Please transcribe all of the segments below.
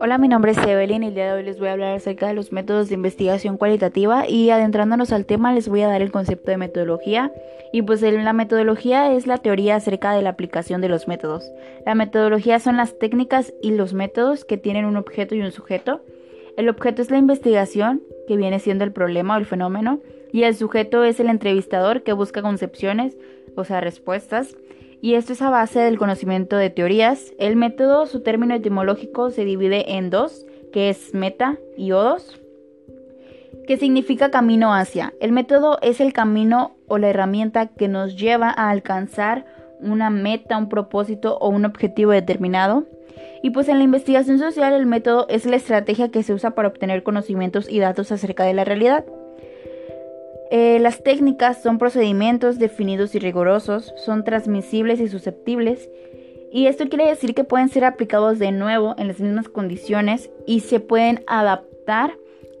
Hola, mi nombre es Evelyn y el día de hoy les voy a hablar acerca de los métodos de investigación cualitativa y adentrándonos al tema les voy a dar el concepto de metodología y pues la metodología es la teoría acerca de la aplicación de los métodos. La metodología son las técnicas y los métodos que tienen un objeto y un sujeto. El objeto es la investigación, que viene siendo el problema o el fenómeno, y el sujeto es el entrevistador que busca concepciones, o sea, respuestas y esto es a base del conocimiento de teorías. El método, su término etimológico se divide en dos, que es meta y odos, que significa camino hacia. El método es el camino o la herramienta que nos lleva a alcanzar una meta, un propósito o un objetivo determinado. Y pues en la investigación social el método es la estrategia que se usa para obtener conocimientos y datos acerca de la realidad. Eh, las técnicas son procedimientos definidos y rigurosos, son transmisibles y susceptibles, y esto quiere decir que pueden ser aplicados de nuevo en las mismas condiciones y se pueden adaptar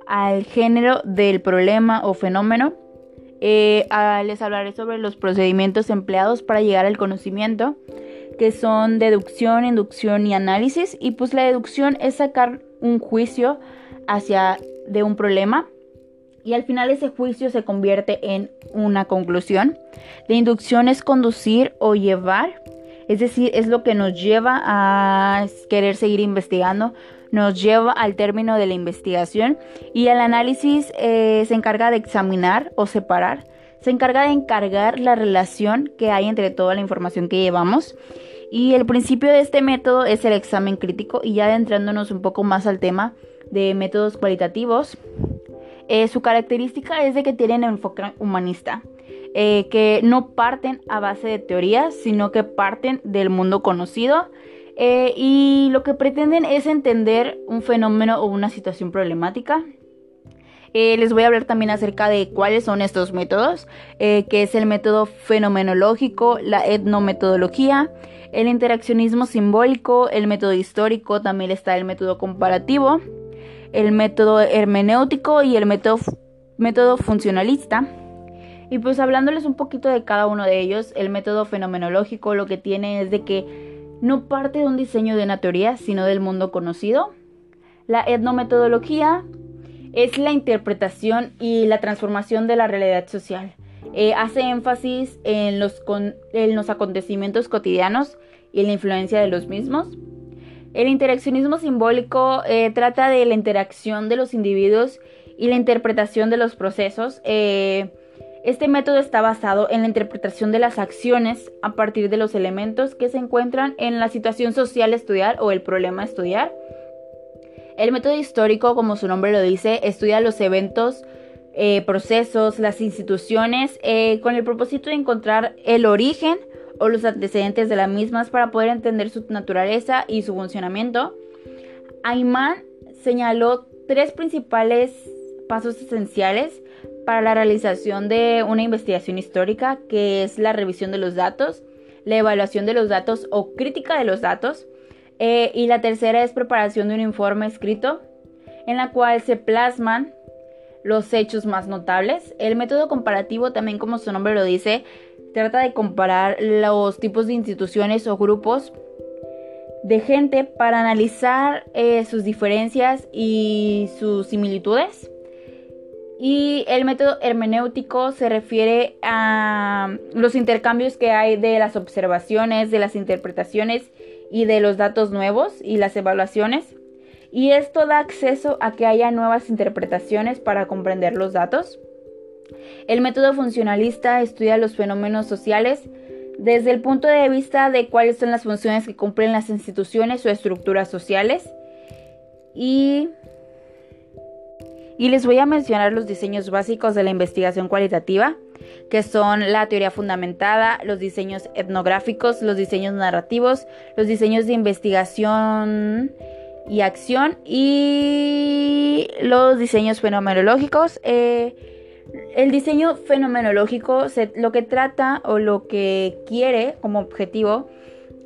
al género del problema o fenómeno. Eh, les hablaré sobre los procedimientos empleados para llegar al conocimiento, que son deducción, inducción y análisis. Y pues la deducción es sacar un juicio hacia de un problema y al final ese juicio se convierte en una conclusión. La inducción es conducir o llevar, es decir, es lo que nos lleva a querer seguir investigando, nos lleva al término de la investigación y el análisis eh, se encarga de examinar o separar, se encarga de encargar la relación que hay entre toda la información que llevamos. Y el principio de este método es el examen crítico y ya adentrándonos un poco más al tema de métodos cualitativos, eh, su característica es de que tienen enfoque humanista, eh, que no parten a base de teorías, sino que parten del mundo conocido eh, y lo que pretenden es entender un fenómeno o una situación problemática. les voy a hablar también acerca de cuáles son estos métodos, que es el método fenomenológico, la etnometodología, el interaccionismo simbólico, el método histórico, también está el método comparativo, el método hermenéutico y el método, método funcionalista. Y pues hablándoles un poquito de cada uno de ellos, el método fenomenológico lo que tiene es de que no parte de un diseño de una teoría, sino del mundo conocido. La etnometodología es la interpretación y la transformación de la realidad social. Eh, hace énfasis en los, en los acontecimientos cotidianos y la influencia de los mismos. El interaccionismo simbólico eh, trata de la interacción de los individuos y la interpretación de los procesos. Eh, este método está basado en la interpretación de las acciones a partir de los elementos que se encuentran en la situación social a estudiar o el problema a estudiar. El método histórico, como su nombre lo dice, estudia los eventos, eh, procesos, las instituciones, con el propósito de encontrar el origen o los antecedentes de las mismas para poder entender su naturaleza y su funcionamiento. Ayman señaló tres principales pasos esenciales para la realización de una investigación histórica, que es la revisión de los datos, la evaluación de los datos o crítica de los datos, eh, y la tercera es preparación de un informe escrito en la cual se plasman los hechos más notables. El método comparativo, también como su nombre lo dice, trata de comparar los tipos de instituciones o grupos de gente para analizar eh, sus diferencias y sus similitudes. Y el método hermenéutico se refiere a los intercambios que hay de las observaciones, de las interpretaciones y de los datos nuevos y las evaluaciones. Y esto da acceso a que haya nuevas interpretaciones para comprender los datos. El método funcionalista estudia los fenómenos sociales desde el punto de vista de cuáles son las funciones que cumplen las instituciones o estructuras sociales. Y, y les voy a mencionar los diseños básicos de la investigación cualitativa, que son la teoría fundamentada, los diseños etnográficos, los diseños narrativos, los diseños de investigación y acción y los diseños fenomenológicos. Eh, el diseño fenomenológico lo que trata o lo que quiere como objetivo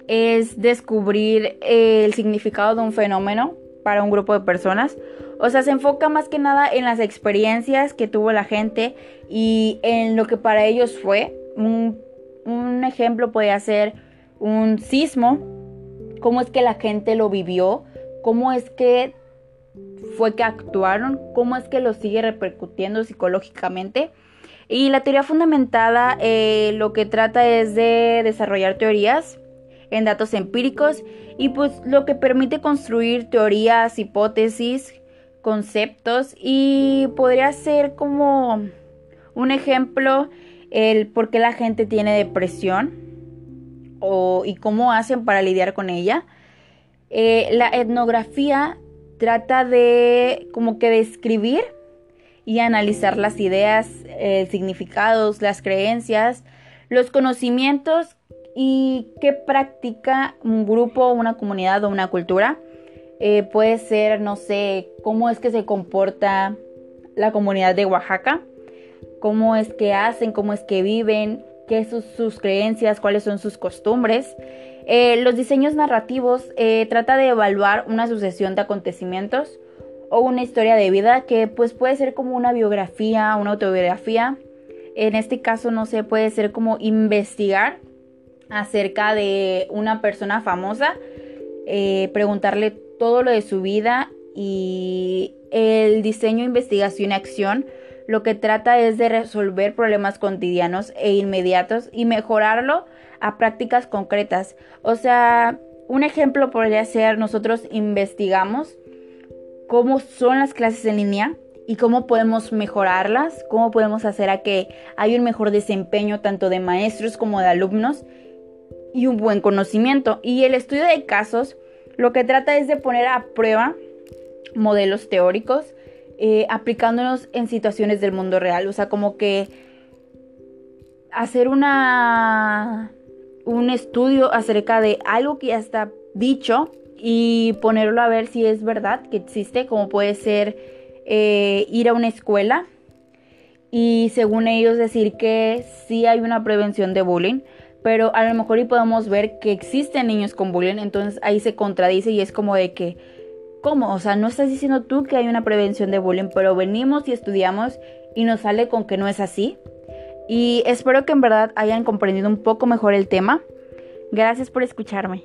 es descubrir el significado de un fenómeno para un grupo de personas. O sea, se enfoca más que nada en las experiencias que tuvo la gente y en lo que para ellos fue. Un, ejemplo puede ser un sismo, cómo es que la gente lo vivió, cómo es que fue que actuaron, cómo es que lo sigue repercutiendo psicológicamente. Y la teoría fundamentada eh, lo que trata es de desarrollar teorías en datos empíricos y pues lo que permite construir teorías, hipótesis, conceptos y podría ser como un ejemplo el por qué la gente tiene depresión o, y cómo hacen para lidiar con ella. Eh, la etnografía trata de como que describir y analizar las ideas, eh, significados, las creencias, los conocimientos y qué practica un grupo, una comunidad o una cultura. Eh, puede ser, no sé, cómo es que se comporta la comunidad de Oaxaca, cómo es que hacen, cómo es que viven, qué son sus creencias, cuáles son sus costumbres. Eh, los diseños narrativos eh, trata de evaluar una sucesión de acontecimientos o una historia de vida que pues puede ser como una biografía, una autobiografía. En este caso no sé, puede ser como investigar acerca de una persona famosa, eh, preguntarle todo lo de su vida y el diseño, investigación y acción lo que trata es de resolver problemas cotidianos e inmediatos y mejorarlo a prácticas concretas. O sea, un ejemplo podría ser nosotros investigamos cómo son las clases en línea y cómo podemos mejorarlas, cómo podemos hacer a que haya un mejor desempeño tanto de maestros como de alumnos y un buen conocimiento. Y el estudio de casos lo que trata es de poner a prueba modelos teóricos eh, aplicándonos en situaciones del mundo real. O sea, como que hacer una un estudio acerca de algo que ya está dicho y ponerlo a ver si es verdad que existe, como puede ser eh, ir a una escuela y según ellos decir que sí hay una prevención de bullying, pero a lo mejor y podemos ver que existen niños con bullying, entonces ahí se contradice y es como de que ¿Cómo? O sea, no estás diciendo tú que hay una prevención de bullying, pero venimos y estudiamos y nos sale con que no es así. Y espero que en verdad hayan comprendido un poco mejor el tema. Gracias por escucharme.